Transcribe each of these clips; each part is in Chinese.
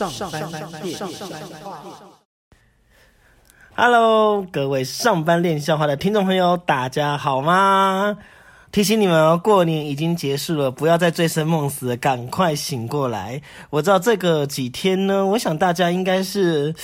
上上上上上上上。Hello，各位上班练笑话的听众朋友，大家好吗？提醒你们哦，过年已经结束了，不要再醉生梦死，赶快醒过来。我知道这个几天呢，我想大家应该是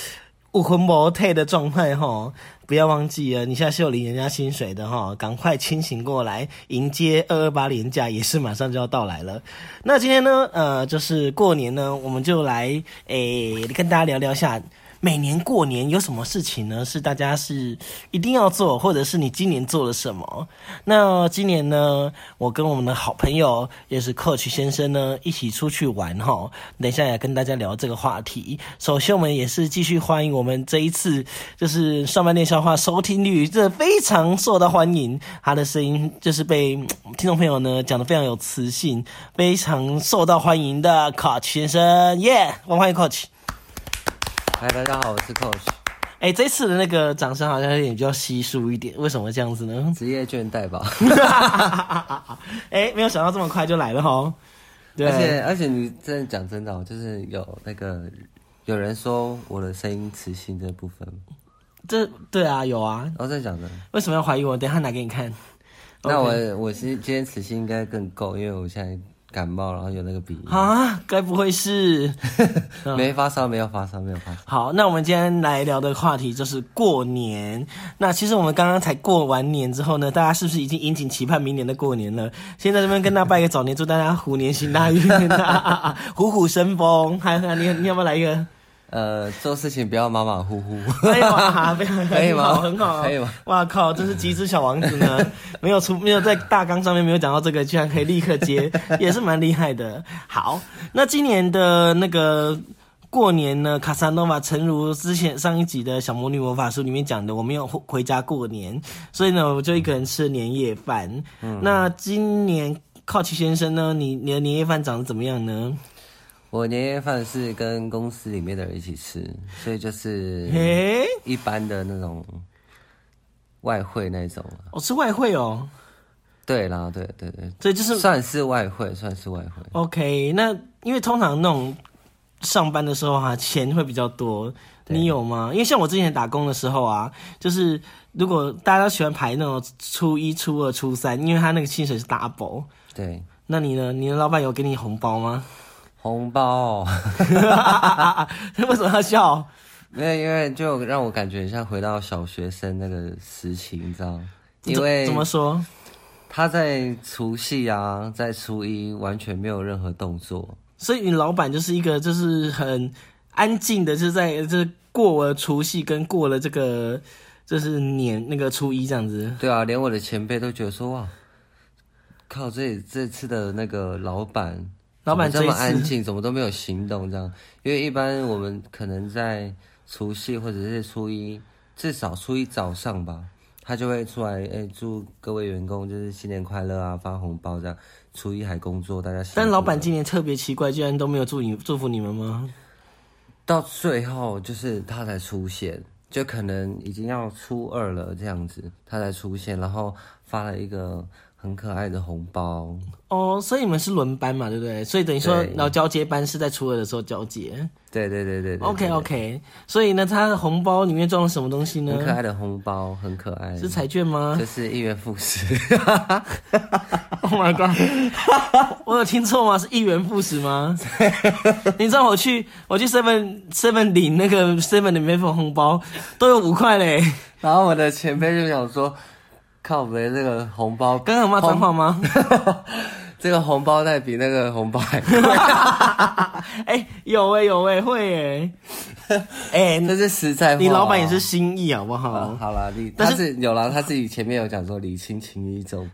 武魂魔退的状态哈。不要忘记了，你现在是有领人家薪水的哈，赶快清醒过来，迎接二二八年假，也是马上就要到来了。那今天呢，呃，就是过年呢，我们就来诶跟大家聊聊下。每年过年有什么事情呢？是大家是一定要做，或者是你今年做了什么？那今年呢，我跟我们的好朋友也是 Coach 先生呢，一起出去玩哈。等一下也跟大家聊这个话题。首先，我们也是继续欢迎我们这一次就是上半年笑话收听率这非常受到欢迎，他的声音就是被听众朋友呢讲的非常有磁性，非常受到欢迎的 Coach 先生，耶！我们欢迎 Coach。嗨，大家好，我是 Coach。哎，这次的那个掌声好像有点比较稀疏一点，为什么这样子呢？职业倦怠吧。哎，没有想到这么快就来了哈。对，而且而且你真的讲真的，就是有那个有人说我的声音磁性这部分。这对啊，有啊。我在讲的。为什么要怀疑我？等下拿给你看。那我我是今天磁性应该更够，因为我现在。感冒，然后有那个鼻音啊？该不会是 没发烧？没有发烧，没有发烧。好，那我们今天来聊的话题就是过年。那其实我们刚刚才过完年之后呢，大家是不是已经殷切期盼明年的过年了？先在这边跟大家拜个早年，祝大家虎年行大运，虎虎生风。还有，你你要不要来一个？呃，做事情不要马马虎虎，可以吗？可以吗？很好，可以吗？哇靠，真是机智小王子呢！没有出，没有在大纲上面没有讲到这个，居然可以立刻接，也是蛮厉害的。好，那今年的那个过年呢，卡萨诺瓦，诚如之前上一集的小魔女魔法书里面讲的，我没有回家过年，所以呢，我就一个人吃年夜饭。那今年靠奇先生呢，你你的年夜饭长得怎么样呢？我年夜饭是跟公司里面的人一起吃，所以就是一般的那种外汇那种。我是外汇哦。对啦，对对对，所以就是算是外汇，算是外汇。OK，那因为通常那种上班的时候哈，钱会比较多，你有吗？因为像我之前打工的时候啊，就是如果大家都喜欢排那种初一、初二、初三，因为他那个薪水是 double。对。那你呢？你的老板有给你红包吗？红包，为什么要笑？没有，因为就让我感觉像回到小学生那个时期，你知道因为怎么说？他在除夕啊，在初一完全没有任何动作，所以你老板就是一个就是很安静的，就在这过了除夕跟过了这个就是年那个初一这样子。对啊，连我的前辈都觉得说哇，靠，这这次的那个老板。老板这么安静，怎么都没有行动？这样，因为一般我们可能在除夕或者是初一，至少初一早上吧，他就会出来，哎，祝各位员工就是新年快乐啊，发红包这样。初一还工作，大家。但老板今年特别奇怪，居然都没有祝你祝福你们吗？到最后就是他才出现，就可能已经要初二了这样子，他才出现，然后发了一个。很可爱的红包哦，所以你们是轮班嘛，对不对？所以等于说，然后交接班是在初二的时候交接。对对对对。OK OK，所以呢，他的红包里面装了什么东西呢？很可爱的红包，很可爱。是彩券吗？这是一元复始。Oh my god！我有听错吗？是一元复始吗？你知道我去我去 Seven Seven 领那个 Seven 的免费红包都有五块嘞，然后我的前辈就想说。靠没 这个红包，刚刚有骂脏话吗？这个红包袋比那个红包还贵。哎，有哎有哎会哎，哎，这是实在话。你老板也是心意好不好？好了，你但是有了，他自己前面有讲说礼轻情意重。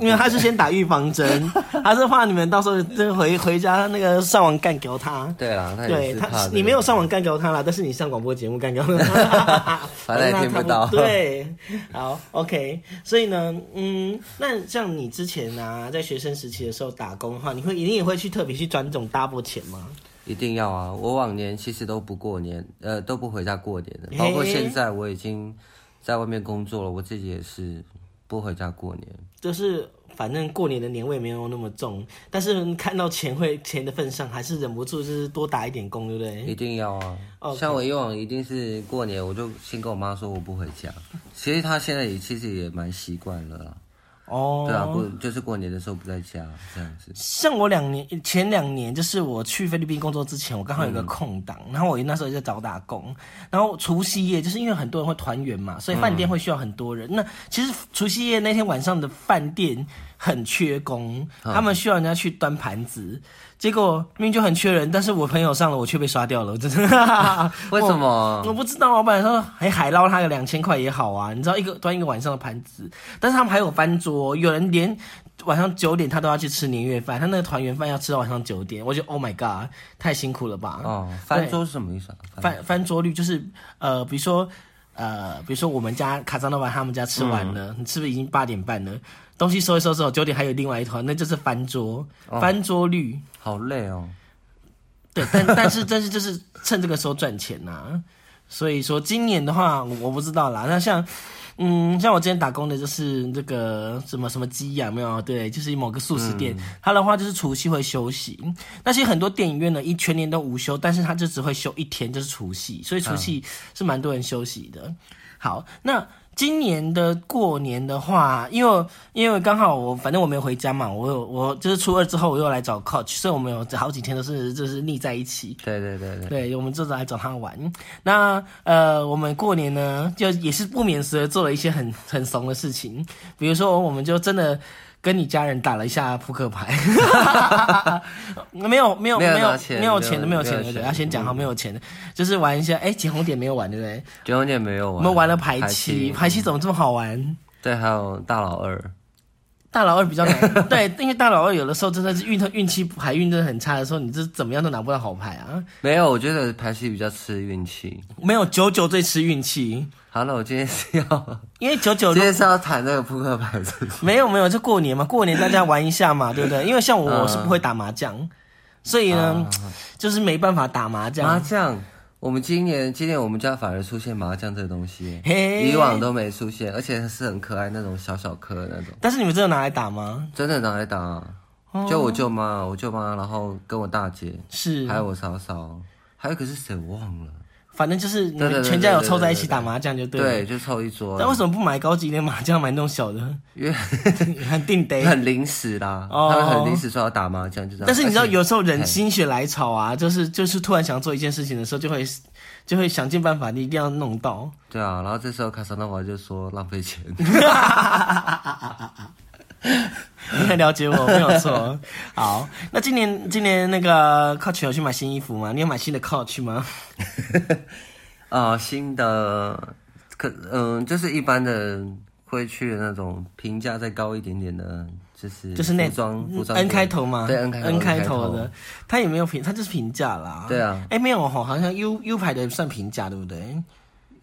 因为他是先打预防针，他是怕你们到时候真回回家那个上网干掉他。对啦，对他你没有上网干掉他啦，但是你上广播节目干掉他，反正也 听不到。对，好，OK。所以呢，嗯，那像你之前啊，在学生时期的时候打工的话，你会一定也会去特别去赚这种 double 钱吗？一定要啊！我往年其实都不过年，呃，都不回家过年的，包括现在我已经在外面工作了，我自己也是。不回家过年。就是反正过年的年味没有那么重，但是看到钱会钱的份上，还是忍不住就是多打一点工，对不对？一定要啊像我以往一定是过年，我就先跟我妈说我不回家。其实她现在也其实也蛮习惯了啦。哦，对啊，过就是过年的时候不在家这样子。像我两年前两年，就是我去菲律宾工作之前，我刚好有嗯个空档，然后我那时候也在找打工，然后除夕夜就是因为很多人会团圆嘛，所以饭店会需要很多人。那其实除夕夜那天晚上的饭店很缺工，嗯他们需要人家去端盘子，结果明明就很缺人，但是我朋友上了，我却被刷掉了，我真的。为什么？我不知道，老板说还海捞他个两千块也好啊，你知道一个端一个晚上的盘子，但是他们还有翻桌，有人连晚上九点他都要去吃年夜饭，他那个团圆饭要吃到晚上九点，我觉得 Oh my God，太辛苦了吧？哦，翻桌是什么意思啊？翻翻桌率就是呃，比如说呃，比如说我们家卡扎诺瓦他们家吃完了，你是不是已经八点半了？东西收一收之后，九点还有另外一团，那就是翻桌，翻桌率。好累哦。对，但 但是但是就是趁这个时候赚钱呐、所以说今年的话，我我不知道啦。那像，嗯，像我之前打工的就是这个什么什么鸡呀，有没有？对，就是某个素食店，它的话就是除夕会休息。那些很多电影院呢，一全年都无休，但是它就只会休一天，就是除夕，所以除夕是蛮多人休息的。好，那今年的过年的话，因为因为刚好我反正我没有回家嘛，我有我就是初二之后我又来找 coach，所以我们有好几天都是就是腻在一起。对对对对，对，我们就是来找他玩。那呃，我们过年呢，就也是不免时的做了一些很很怂的事情，比如说，我们就真的跟你家人打了一下扑克牌，没有没有没有没有钱没有钱的没没有有钱的，要先讲好没有钱的，就是玩一下。哎，捡红点没有玩对不对？九九年没有玩，我们玩了排排七，排七怎么这么好玩？对，还有大老二，大老二比较难，对，因为大老二有的时候真的是运运气牌运真的很差的时候，你这怎么样都拿不到好牌啊。没有，我觉得排七比较吃运气。没有九九最吃运气，好了，我今天是要，因为九九 今天是要谈那个扑克牌，没有没有，就过年嘛，过年大家玩一下嘛，对不对？因为像我我是不会打麻将，所以呢，就是没办法打麻将麻将。我们今年今年我们家反而出现麻将这个东西，嘿以往都没出现，而且是很可爱那种小小颗的那种，但是你们真的拿来打吗？真的拿来打、啊。就我舅妈，我舅妈，然后跟我大姐，是，还有我嫂嫂，还有一个是谁我忘了。反正就是你们全家有凑在一起打麻将就对了。对，就凑一桌。但为什么不买高级一点麻将，买那种小的？因为 很定得。很临时啦，哦他们很临时说要打麻将，就这样。但是你知道，有时候人心血来潮啊，就是就是突然想做一件事情的时候，就会就会想尽办法，你一定要弄到。对啊，然后这时候卡萨诺娃就说浪费钱，你很了解我，没有错。好，那今年今年那个 Coach 有去买新衣服吗？你有买新的 Coach 吗？啊，新的可嗯，就是一般的会去的那种评价再高一点点的，就是就是那服装服装 N 开头嘛，对 N 开头 N 开头头的，它也没有评，它就是评价啦。对啊，哎，没有哈，好像 U U 牌的算评价对不对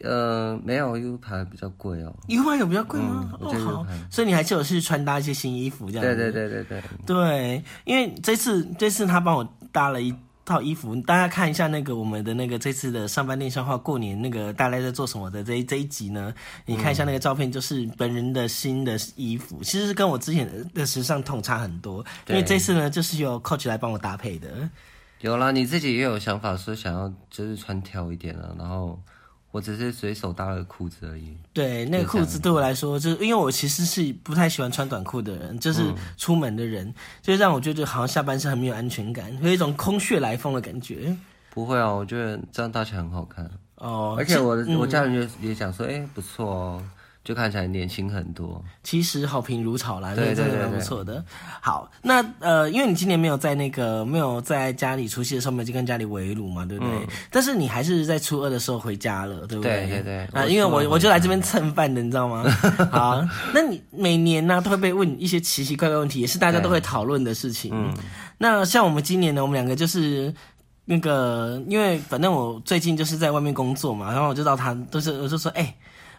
呃，没有 U 盘比较贵哦。？U 盘有比较贵吗？哦好，所以你还是有去穿搭一些新衣服这样子。对对对对对，对，因为这次这次他帮我搭了一套衣服，大家看一下那个我们的那个这次的上班电商化过年那个大概在做什么的这一这一集呢？你看一下那个照片，就是本人的新的衣服，其实是跟我之前的时尚痛差很多，因为对这次呢就是由 Coach 来帮我搭配的。有啦，你自己也有想法说想要就是穿挑一点啊，然后我只是随手搭了个裤子而已。对，那个裤子对我来说，就是因为我其实是不太喜欢穿短裤的人，就是出门的人，就让我觉得好像下半身很没有安全感，有一种空穴来风的感觉。不会啊，我觉得这样搭起来很好看，哦，而且我的、其我家人也也讲说，哎、不错哦，就看起来年轻很多。其实好评如潮啦，对对对对错的。好，那呃，因为你今年没有在那个没有在家里除夕的时候没有去跟家里围炉嘛，对不对？但是你还是在初二的时候回家了，对不对？对对对啊，因为我我就来这边蹭饭的，你知道吗？好，那你每年呢、都会被问一些奇奇怪怪问题，也是大家都会讨论的事情。嗯，那像我们今年呢，我们两个就是。那个，因为反正我最近就是在外面工作嘛，然后我就到他，都是我就说，哎、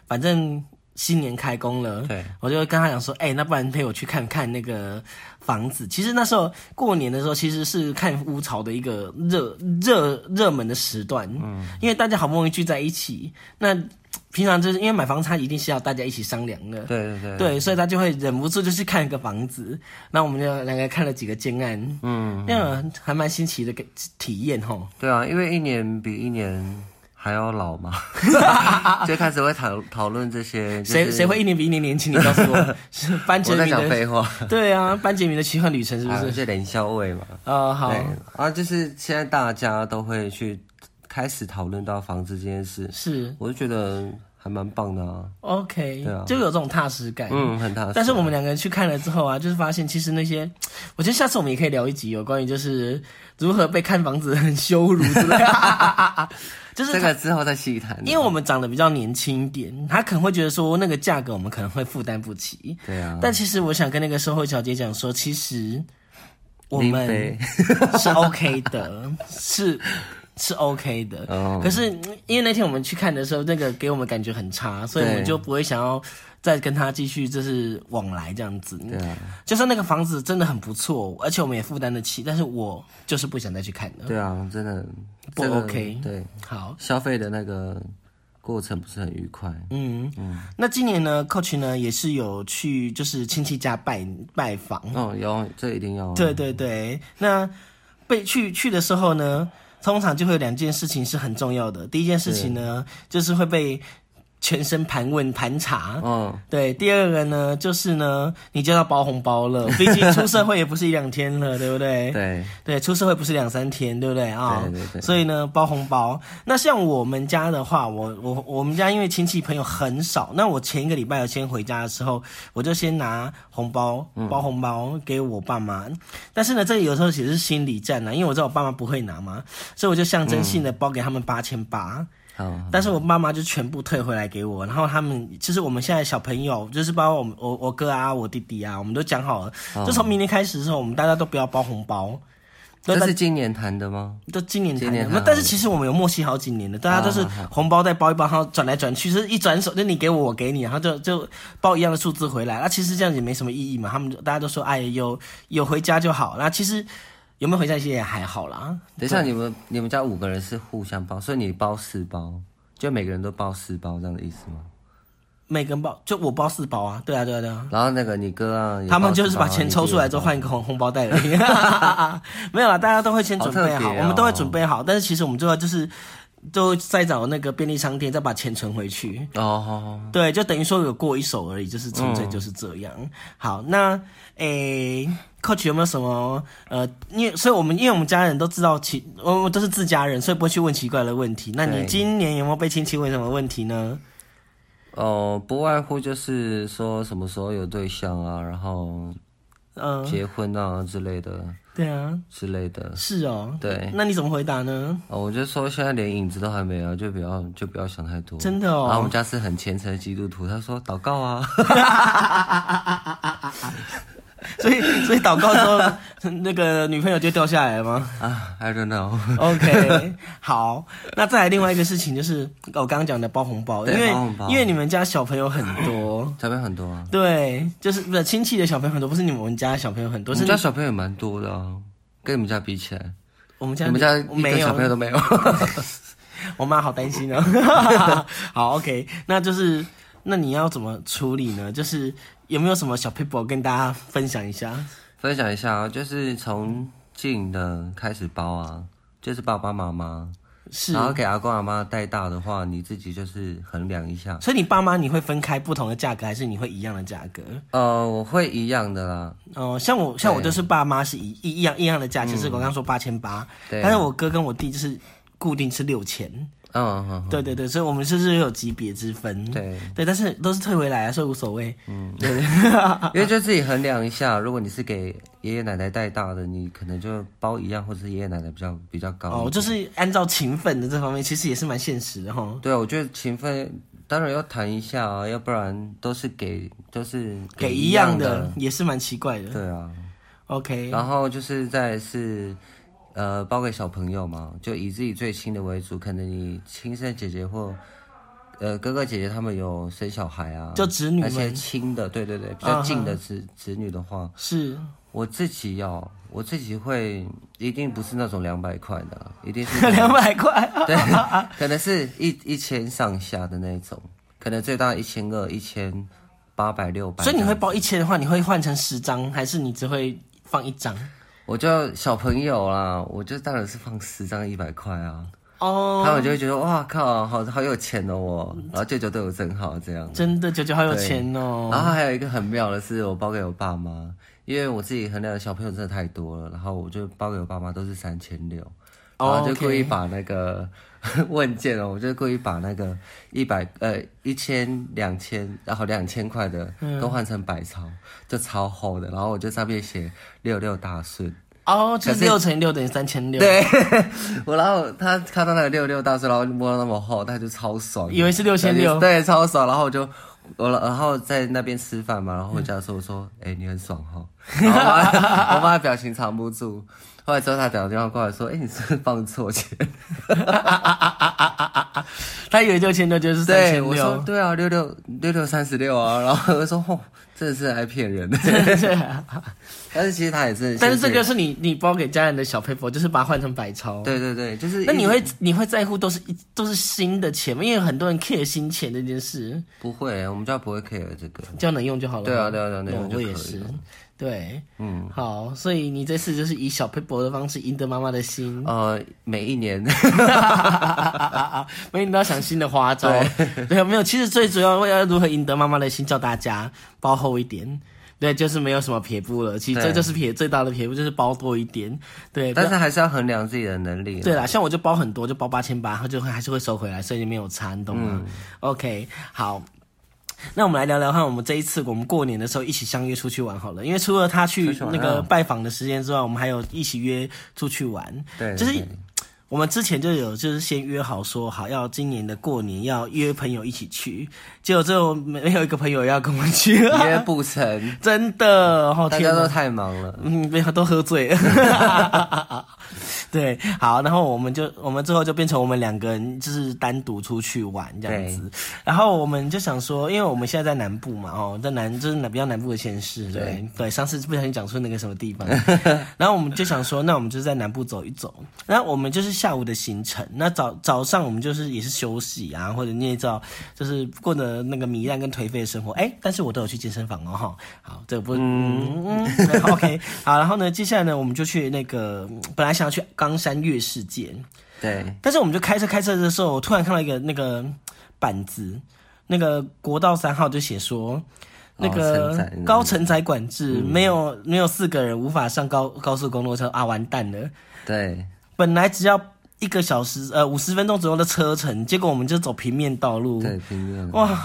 反正新年开工了，对，我就跟他讲说，哎、那不然陪我去看看那个房子。其实那时候过年的时候，其实是看屋潮的一个热热热门的时段，嗯，因为大家好不容易聚在一起，那平常就是因为买房子，它一定是要大家一起商量的，对对对，对，所以他就会忍不住就去看一个房子。那我们就两个看了几个建案，嗯，那样还蛮新奇的个体验吼。对啊，因为一年比一年还要老吗，就开始会讨讨论这些。就谁谁会一年比一年年轻？你告诉我，是 班杰我在明的讲废话，对啊，班杰明的奇幻旅程是不是？还有这连消味嘛。哦，好，啊，就是现在大家都会去开始讨论到房子这件事，是我就觉得还蛮棒的啊。OK，对啊就有这种踏实感。嗯，很踏实。但是我们两个人去看了之后啊，就是发现其实那些，我觉得下次我们也可以聊一集有关于就是如何被看房子很羞辱之类的，就是他这个之后再细谈。因为我们长得比较年轻一点，他可能会觉得说那个价格我们可能会负担不起。对啊，但其实我想跟那个售后小姐讲说，其实我们是 OK 的，是是 OK 的。哦可是嗯因为那天我们去看的时候，那个给我们感觉很差，所以我们就不会想要再跟他继续就是往来这样子。对啊，就算那个房子真的很不错，而且我们也负担得起，但是我就是不想再去看了。对啊，真的不这个 OK 对，好，消费的那个过程不是很愉快。嗯那今年呢，Coach 呢也是有去就是亲戚家拜拜访。哦，有这一定要。对对对，那被去去的时候呢，通常就会有两件事情是很重要的。第一件事情呢，就是会被全身盘问盘查。嗯，对，第二个呢，就是呢，你就要包红包了。毕竟出社会也不是一两天了，对不对？对对，出社会不是两三天，对不对啊？对对对所以呢，包红包。那像我们家的话，我我我们家因为亲戚朋友很少，那我前一个礼拜有先回家的时候，我就先拿红包嗯包红包给我爸妈。但是呢，这有时候也是心理战啊，因为我知道我爸妈不会拿嘛，所以我就象征性的包给他们八千八。好，但是我妈妈就全部退回来给我，然后他们就是我们现在小朋友，就是包括我们我我哥啊，我弟弟啊，我们都讲好了，就从明年开始的时候，我们大家都不要包红包。都这是今年谈的吗？都今年谈的，那但是其实我们有默契好几年的，大家都是红包再包一包，然后转来转去，就是一转手就你给我我给你，然后就就包一样的数字回来。那其实这样也没什么意义嘛，他们大家都说哎有有回家就好。那其实有没有回家其实也还好啦。等一下，你们你们家五个人是互相包，所以你包四包，就每个人都包四包这样的意思吗？每个人包就我包四包啊，对啊对啊对啊。然后那个你哥啊，他们就是把钱抽出来之后换一个红红包袋而已，没有啦，大家都会先准备好，好哦我们都会准备好，但是其实我们最后就是都再找那个便利商店再把钱存回去，哦，好好对，就等于说有过一手而已，就是纯粹就是这样。好，那诶。Coach 有没有什么呃，因为所以我们因为我们家人都知道奇，我们都是自家人，所以不会去问奇怪的问题。那你今年有没有被亲戚问什么问题呢？哦，不外乎就是说什么时候有对象啊，然后嗯、结婚啊之类的对啊，之类的。是哦。对，那你怎么回答呢？哦，我就说现在连影子都还没有，就不要就不要想太多。真的哦然后我们家是很虔诚的基督徒，他说祷告啊。所以，所以祷告之后，那个女朋友就掉下来了吗啊，I don't know。？OK，好，那再来另外一个事情就是我刚刚讲的包红包，因为因为你们家小朋友很多，小朋友很多啊，对，就是不是亲戚的小朋友很多，不是你们家小朋友很多，是我们家小朋友也蛮多的啊，跟你们家比起来，我们家你们家一没有个小朋友都没有。我妈好担心哦。好，OK，那就是那你要怎么处理呢？就是有没有什么小 people 跟大家分享一下？分享一下啊，就是从近的开始包啊，就是爸爸妈妈，是然，后给阿公阿妈带大的话，你自己就是衡量一下。所以你爸妈你会分开不同的价格，还是你会一样的价格？呃，我会一样的啦，哦、像我像我就是爸妈是一一一样一样的价，就是我刚刚说八千八，对但是我哥跟我弟就是固定是六千。嗯对对对，所以我们就是有级别之分。对，对，但是都是退回来啊，所以无所谓。嗯，对对 因为就自己衡量一下，如果你是给爷爷奶奶带大的，你可能就包一样，或者是爷爷奶奶比较比较高。哦，就是按照勤奋的这方面，其实也是蛮现实的哈。对啊，我觉得勤奋当然要谈一下啊，要不然都是给都是给一一样的的。也是蛮奇怪的。对啊，OK，然后就是再是，呃，包给小朋友嘛，就以自己最亲的为主，可能你亲生姐姐或呃哥哥姐姐他们有生小孩啊，就子女那些亲的，对对对，比较近的子子女的话，是我自己要我自己会一定不是那种两百块的，一定是 两百块，对，可能是一一千上下的那种，可能最大一千二、一千八百、六百。所以你会包一千的话，你会换成十张，还是你只会放一张？我就小朋友啦，我就当然是放十张一百块啊，哦，他们就会觉得哇靠，好好有钱哦我，然后舅舅对我真好这样。真的舅舅好有钱哦。然后还有一个很妙的是，我包给我爸妈，因为我自己衡量的小朋友真的太多了，然后我就包给我爸妈都是三千六，然哦后就故意把那个 问件哦，我就故意把那个一百呃一千两千，然后两千块的嗯都换成百钞，就超厚的，然后我就上面写六六大顺。哦，就可是是六乘以六等于三千六，，对，我然后他看到那个六六大顺，然后就摸到那么厚，他就超爽，以为是六千六对，超爽。然后我就我然后在那边吃饭嘛，然后回家的时候我说，哎、你很爽哈。我妈 我妈的表情藏不住，后来之后他打电话过来说，哎、你是不是放错钱？他以为六千六就是三对，千我说六，对啊，六六六六三十六啊。然后我说，哦，真的是爱骗人 的。但是其实他也是，但是这个是你你包给家人的小 paper，就是把它换成百钞。，对对对，就是那你会你会在乎都是一都是新的钱吗？因为很多人 care 新钱这件事，不会，我们家不会 care 这个。只要能用就好了。对啊对啊对啊能用哦就可以我也是了。对，嗯，好，所以你这次就是以小 paper 的方式赢得妈妈的心，呃，每一年，每一年都要想新的花招。对，没有，其实最主要为了如何赢得妈妈的心，叫大家包厚一点。对，就是没有什么撇步了。其实这就是撇最大的撇步，就是包多一点。对，但是还是要衡量自己的能力。对啦，像我就包很多，就包八千八，然后就会还是会收回来，所以就没有差，你懂吗、o k 好。那我们来聊聊看，我们这一次我们过年的时候一起相约出去玩好了，因为除了他去那个啊拜访的时间之外，我们还有一起约出去玩。对，就是对我们之前就有就是先约好说好要今年的过年要约朋友一起去，结果最后没没有一个朋友要跟我们去，约不成，真的，哦大家都！太忙了。嗯，没有，都喝醉。了。对，好，然后我们就我们最后就变成我们两个人就是单独出去玩这样子，然后我们就想说，因为我们现在在南部嘛，哦，在南就是南比较南部的县市，对对？对，上次不小心讲出那个什么地方，然后我们就想说，那我们就在南部走一走，然后我们就是下午的行程，那早早上我们就是也是休息啊，或者你也知道，就是过着那个糜烂跟颓废的生活，哎，但是我都有去健身房哦，哈，好，这不，嗯嗯对，OK，好，然后呢，接下来呢，我们就去那个本来想要去冈山月世界，对，但是我们就开车开车的时候，我突然看到一个那个板子，那个国道三号就写说。那哦个高承载管制，没有没有四个人无法上高高速公路车啊，完蛋了！对，本来只要一个小时呃五十分钟左右的车程，结果我们就走平面道路，对，平面。哇！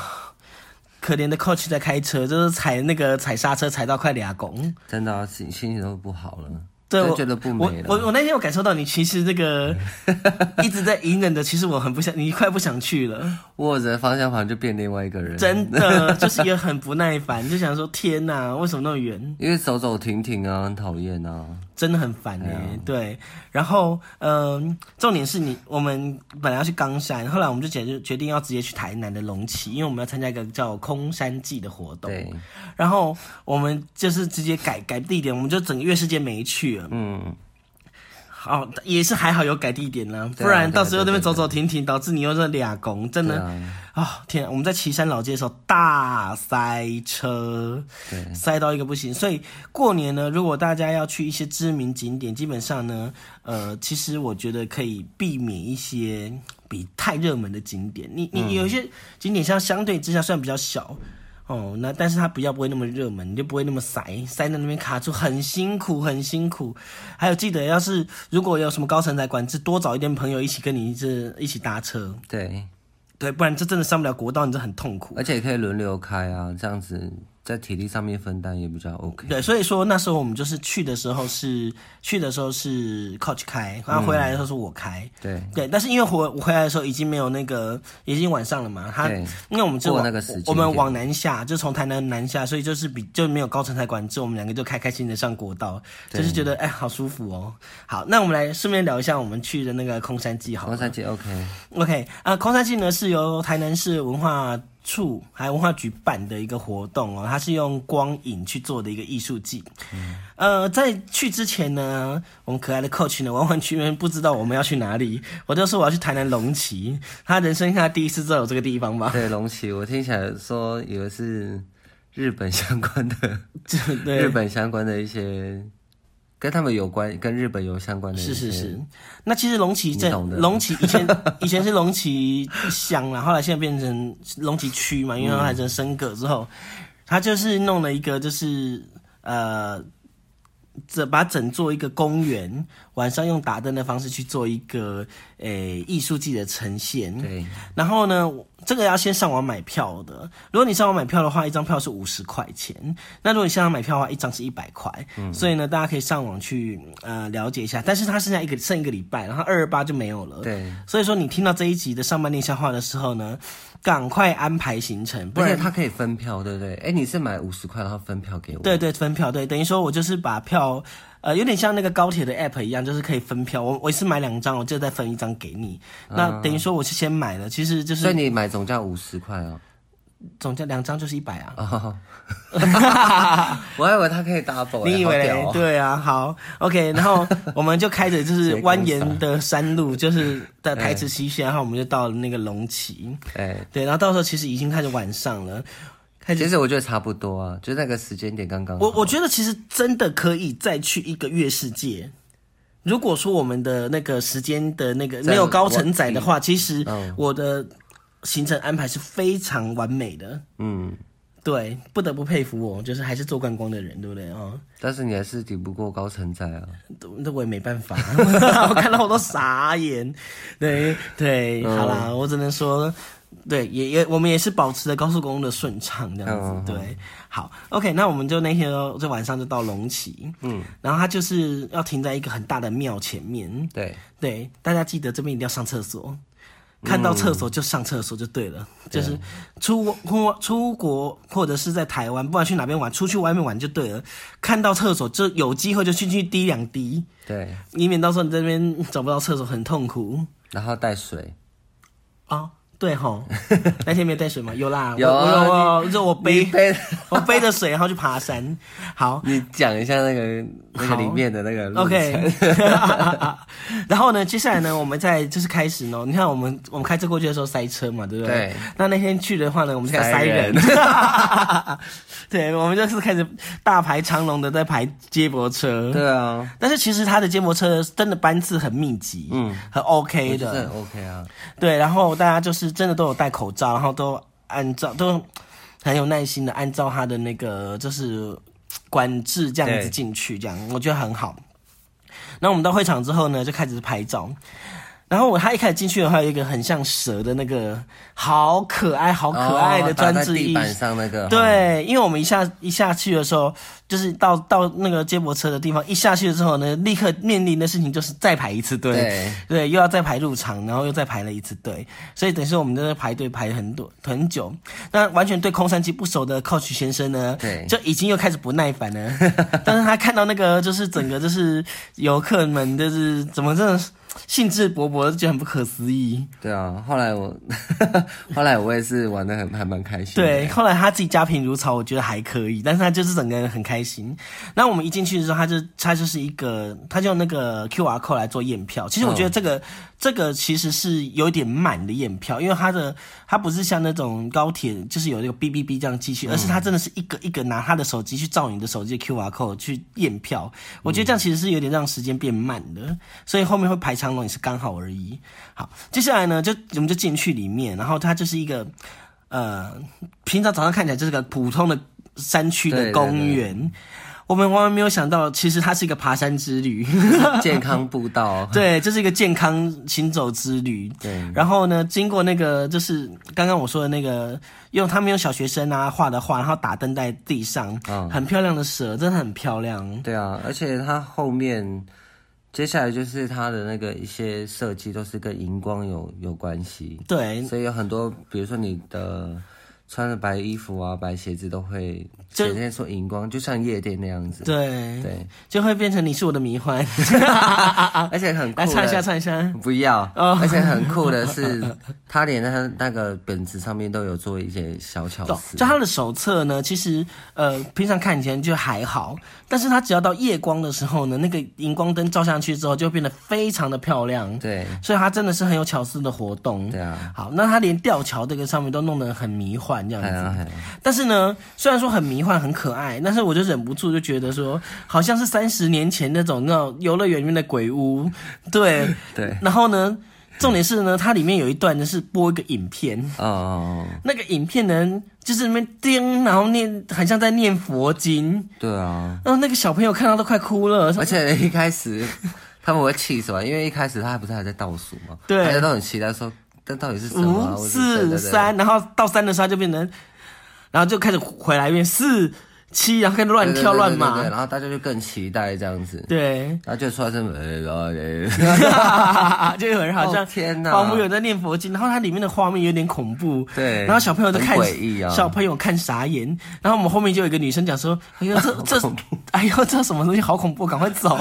可怜的 coach 在开车，就是踩那个踩刹车踩到快俩拱。真的啊心心情都不好了，对，我就觉得不我美了。我我那天我感受到你其实这个 一直在隐忍的，其实我很不想，你快不想去了，握着方向盘就变另外一个人，真的 就是也很不耐烦，就想说天哪，为什么那么远？因为走走停停啊，很讨厌啊。真的很烦哎、哎呀对，然后嗯、重点是你我们本来要去冈山，后来我们就决就决定要直接去台南的龙崎，因为我们要参加一个叫空山祭的活动。对，然后我们就是直接改改地点，我们就整个月世界没去了。嗯，好，也是还好有改地点啦，啊不然到时候那边走走停停，导致你又是俩拱，真的对啊，啊、天啊！我们在岐山老街的时候大塞车，塞到一个不行。所以过年呢，如果大家要去一些知名景点，基本上呢，呃，其实我觉得可以避免一些比太热门的景点。你你有一些景点像相对之下虽然比较小。哦，那但是它比较不会那么热门，你就不会那么塞，塞在那边卡住，很辛苦，很辛苦。还有记得，要是如果有什么高层载管制，多找一点朋友一起跟你一直一起搭车，对，对，不然这真的上不了国道，你这很痛苦。而且也可以轮流开啊，这样子在体力上面分担也比较 OK。对，所以说那时候我们就是去的时候是去的时候是 coach 开，然后回来的时候是我开。对对，但是因为回我回来的时候已经没有那个，已经晚上了嘛。他对因为我们就那个时间我们往南下，就从台南南下，所以就是比就没有高层台管制，我们两个就开开心心的上国道，就是觉得哎好舒服哦。好，那我们来顺便聊一下我们去的那个空山记好了。黄山记 OK，OK 啊、空山记呢是由台南市文化处还有文化局办的一个活动哦，它是用光影去做的一个艺术季。呃，在去之前呢，我们可爱的 coach 呢完完全全不知道我们要去哪里，我就说我要去台南龙崎，他人生下第一次知道有这个地方吧？对龙旗，我听起来说以为是日本相关的，对，日本相关的一些跟他们有关、跟日本有相关的是是是，那其实龙崎镇龙崎以前 以前是龙崎乡啦，后来现在变成龙崎区嘛，因为它改成升格之后，它就是弄了一个就是呃。这把整做一个公园，晚上用打灯的方式去做一个诶艺术季的呈现。对然后呢，这个要先上网买票的。如果你上网买票的话，一张票是五十块钱。那如果你线上买票的话，一张是一百块。嗯所以呢，大家可以上网去呃了解一下。但是它剩下一个剩一个礼拜，然后二二八就没有了。对，所以说你听到这一集的上半年笑话的时候呢，赶快安排行程，不然而且它可以分票，对不对？哎，你是买五十块，然后分票给我，对对，分票对，等于说我就是把票，呃，有点像那个高铁的 app 一样，就是可以分票。我我一次买两张，我就再分一张给你。那等于说我是先买了，其实就是所以你买总价五十块哦。总价两张就是一百啊。哦，我还以为他可以 double，你以为对啊，好，OK，然后我们就开着就是 蜿蜒的山路，就是的台池西线，然后我们就到了那个龙崎。哎，对，然后到时候其实已经开始晚上了，开始其实我觉得差不多啊，就那个时间点刚刚。我我觉得其实真的可以再去一个月世界。如果说我们的那个时间的那个在没有高承载的话，其实嗯我的行程安排是非常完美的。嗯，对，不得不佩服我，就是还是做观光的人，对不对啊？哦但是你还是抵不过高承载啊。那我也没办法，我看到我都傻眼。对对，嗯好啦，我只能说，对，也也我们也是保持着高速公路的顺畅这样子。对，好，OK，那我们就那天就就晚上就到龙崎，嗯，然后它就是要停在一个很大的庙前面。对，对，大家记得这边一定要上厕所。看到厕所就上厕所就对了，就是出出出国或者是在台湾，不管去哪边玩，出去外面玩就对了。看到厕所就有机会就进去滴两滴，对，以免到时候你这边找不到厕所很痛苦然后带水，啊。对吼，那天没带水吗？有啦，有啊我我有我就我背背，我背着水然后去爬山。好 你讲一下那个那个里面的那个路程，OK。然后呢，接下来呢，我们再就是开始呢。你看我们我们开车过去的时候塞车嘛，对不对？对。那那天去的话呢，我们就开始塞塞人人。对，我们就是开始大排长龙的在排接驳车。对啊，但是其实它的接驳车真的班次很密集，嗯，很 OK 的，很 OK 啊。对，然后大家就是真的都有戴口罩，然后都按照都很有耐心的按照他的那个就是管制这样子进去，这样我觉得很好。那我们到会场之后呢，就开始拍照。然后我他一开始进去的话，有一个很像蛇的那个好可爱、好可爱的专制地板上那个，对，因为我们一下一下去的时候，就是到到那个接驳车的地方，一下去了之后呢，立刻面临的事情就是再排一次队，对。对，又要再排入场，然后又再排了一次队，所以等于说我们在那排队排很多很久。那完全对空山鸡不熟的 coach 先生呢，对。就已经又开始不耐烦了。但是他看到那个就是整个就是游客们就是怎么真的兴致勃勃，就觉得很不可思议。对啊。后来我，后来我也是玩的很还蛮开心。对，后来他自己家贫如潮，我觉得还可以，但是他就是整个人很开心。那我们一进去的时候，他就他就是一个，他就用那个 Q R code 来做验票。其实我觉得这个、这个其实是有点慢的验票，因为他的他不是像那种高铁，就是有那个哔哔哔这样机器，而是他真的是一个一个拿他的手机去照你的手机的 Q R code 去验票。我觉得这样其实是有点让时间变慢的，所以后面会排长龙也是刚好而已。好，接下来呢，就我们就进去里面，然后它就是一个。呃，平常早上看起来就是个普通的山区的对对公园，我们万万没有想到，其实它是一个爬山之旅。健康步道，对，这是一个健康行走之旅。对，然后呢，经过那个就是刚刚我说的那个，用他们用小学生啊画的画，然后打灯在地上，嗯很漂亮的蛇，真的很漂亮。对啊，而且它后面接下来就是它的那个一些设计都是跟荧光有有关系，对，所以有很多，比如说你的穿着白衣服啊、白鞋子都会就显现出荧光，就像夜店那样子。对，对，就会变成你是我的迷幻。而且很酷的。来唱一下，唱一下。不要，哦而且很酷的是，他连他那个本子上面都有做一些小巧懂思。就他的手册呢，其实呃平常看以前就还好，但是他只要到夜光的时候呢，那个荧光灯照上去之后，就变得非常的漂亮。对所以他真的是很有巧思的活动。对啊，好，那他连吊桥这个上面都弄得很迷幻这样子。但是呢，虽然说很迷幻、很可爱，但是我就忍不住就觉得说，好像是三十年前那种那种游乐园里面的鬼屋。对，对，然后呢，重点是呢，它里面有一段呢是播一个影片，哦那个影片呢就是那边叮，然后念，很像在念佛经，对啊，然后那个小朋友看到都快哭了。而且一开始 他们会气什么？因为一开始他还不是还在倒数嘛，对大家都很期待说，这到底是什么啊？五四三，然后到三的时候就变成，然后就开始回来一遍四七，然后开始乱跳乱对对然后大家就更期待这样子，对。然后就出来这么，呃然后呃 就有人好像哦天哪。仿佛有在念佛经，然后它里面的画面有点恐怖，对然后小朋友在看，小朋友看傻眼，然后我们后面就有一个女生讲说：“哎呦，这 这，哎呦，这什么东西好恐怖，赶快走！”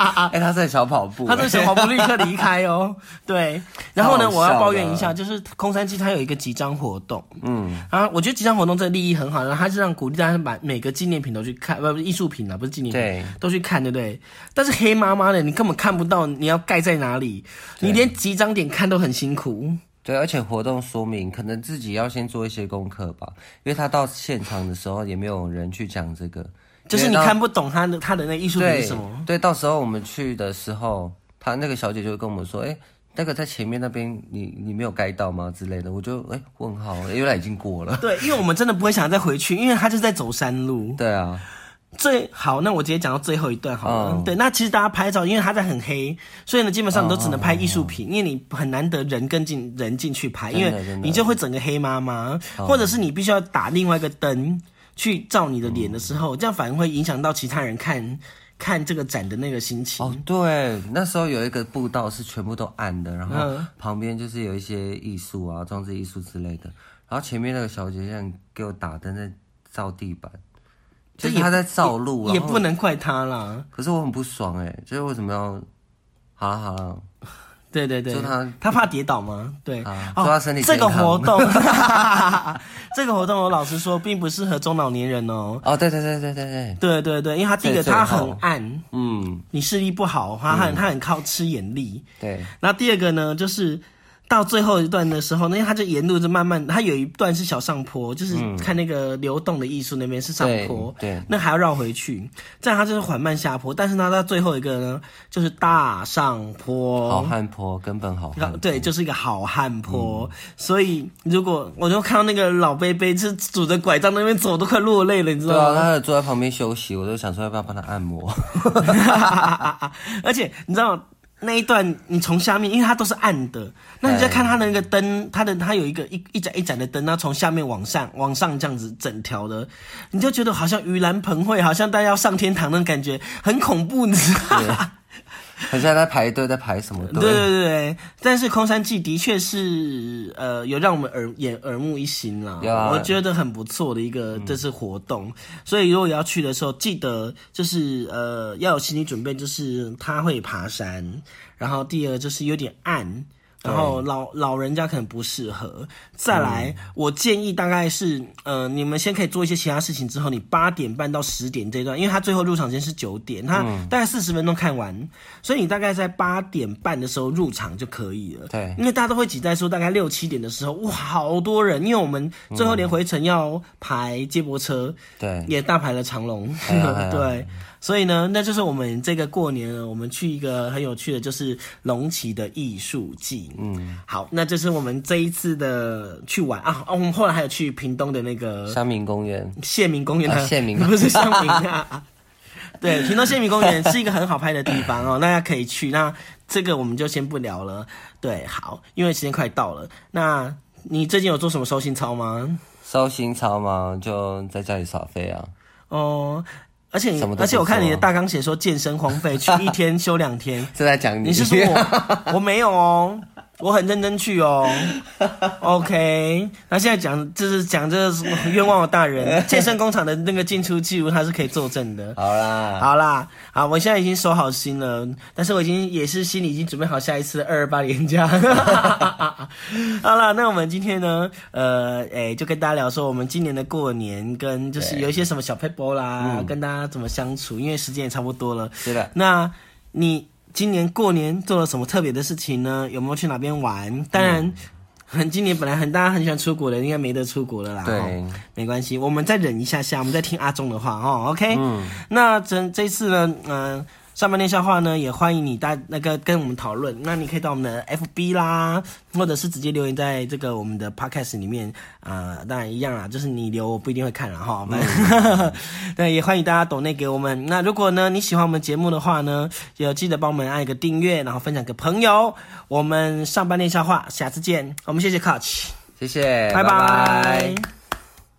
哎，他在小跑步，他在小跑步立刻离开哦。对，然后呢，我要抱怨一下，就是空山鸡它有一个集章活动，嗯，啊，我觉得集章活动这个利益很好，然后它是让鼓励大家把每个纪念品都去看，不不是艺术品啊，不是纪念品，对都去看，对不对？但是黑麻麻的，你根本看不到你要盖在哪里，你连集章点看都很辛苦。对，而且活动说明可能自己要先做一些功课吧，因为他到现场的时候也没有人去讲这个，就是你看不懂他的他的那艺术品是什么。对，到时候我们去的时候，他那个小姐就会跟我们说，哎，那个在前面那边你你没有盖到吗之类的，我就哎问号，原来已经过了。对，因为我们真的不会想再回去，因为他就是在走山路。对啊，最好，那我直接讲到最后一段好了。嗯。对，那其实大家拍照，因为他在很黑，所以呢，基本上你都只能拍艺术品，因为你很难得人跟进人进去拍，因为你就会整个黑麻麻，或者是你必须要打另外一个灯去照你的脸的时候，这样反而会影响到其他人看看这个展的那个心情。哦对，那时候有一个步道是全部都暗的，然后嗯旁边就是有一些艺术啊、装置艺术之类的，然后前面那个小姐这样给我打灯在照地板，就是她在照路，也然后不能怪他啦。可是我很不爽哎、就是为什么要？好了好了，对对对，就他他怕跌倒吗？对，啊哦他身体这个活动，这个活动我老实说，并不适合中老年人哦。哦对对对对对对，对对对，因为他第一个最它很暗，嗯。你视力不好，他很他很靠吃眼力。对，那第二个呢，就是到最后一段的时候，那他就沿路就慢慢，他有一段是小上坡，就是看那个流动的艺术那边是上坡，对对那还要绕回去，这样它就是缓慢下坡。但是呢，到最后一个呢，就是大上坡，好汉坡根本好汉坡，对，就是一个好汉坡。所以如果我就看到那个老贝贝是拄着拐杖那边走，都快落泪了，你知对啊，道吗？坐在旁边休息，我就想说要不要帮他按摩，而且你知道那一段，你从下面，因为它都是暗的，那你就看它的那个灯，它的它有一个一一盏一盏的灯，那从下面往上往上这样子整条的，你就觉得好像盂兰盆会，好像大家要上天堂那种感觉，很恐怖，你知道吗？很像在排队在排什么队，对对对对，但是空山记的确是呃有让我们耳眼耳目一新啦，啊。我觉得很不错的一个这次活动，所以如果要去的时候，记得就是呃要有心理准备，就是他会爬山，然后第二就是有点暗。然后老老人家可能不适合。再来，我建议大概是，呃，你们先可以做一些其他事情，之后你八点半到十点这段，因为他最后入场时间是九点，他大概四十分钟看完，所以你大概在八点半的时候入场就可以了。对。因为大家都会挤在说大概六七点的时候，哇，好多人，因为我们最后连回程要排接驳车，对。也大排了长龙，对，所以呢，那就是我们这个过年呢，我们去一个很有趣的，就是龙旗的艺术季。嗯，好，那这是我们这一次的去玩啊。哦，我们后来还有去屏东的那个乡民公园，县民公园的，啊县民 不是乡民啊。对，屏东县民公园是一个很好拍的地方哦，大家可以去。那这个我们就先不聊了。对，好，因为时间快到了。那你最近有做什么收心操吗？收心操吗？就在家里耍废啊。哦，而且而且我看你的大纲写说健身荒废，去一天 休两天。是在讲你？你是说我我没有哦，我很认真去哦。OK，那现在讲就是讲这个冤枉的大人，健身工厂的那个进出记录他是可以作证的。好啦，好啦，好，我现在已经收好心了，但是我已经也是心里已经准备好下一次二二八连假。好啦，那我们今天呢，呃，哎、就跟大家聊说我们今年的过年跟就是有一些什么小 paper 啦，跟大家怎么相处，因为时间也差不多了。是的，那你今年过年做了什么特别的事情呢？有没有去哪边玩？当然，很今年本来很大家很喜欢出国的，应该没得出国了啦。对哦没关系，我们再忍一下下，我们再听阿忠的话哦。OK，嗯，那这这次呢，嗯、上半年笑话呢，也欢迎你大那个跟我们讨论。那你可以到我们的 FB 啦，或者是直接留言在这个我们的 Podcast 里面啊、当然一样啦，就是你留我不一定会看了哈。反正 对，也欢迎大家抖内给我们。那如果呢你喜欢我们节目的话呢，也记得帮我们按一个订阅，然后分享给朋友。我们上半年笑话，下次见。我们谢谢 Coach，谢谢，拜拜拜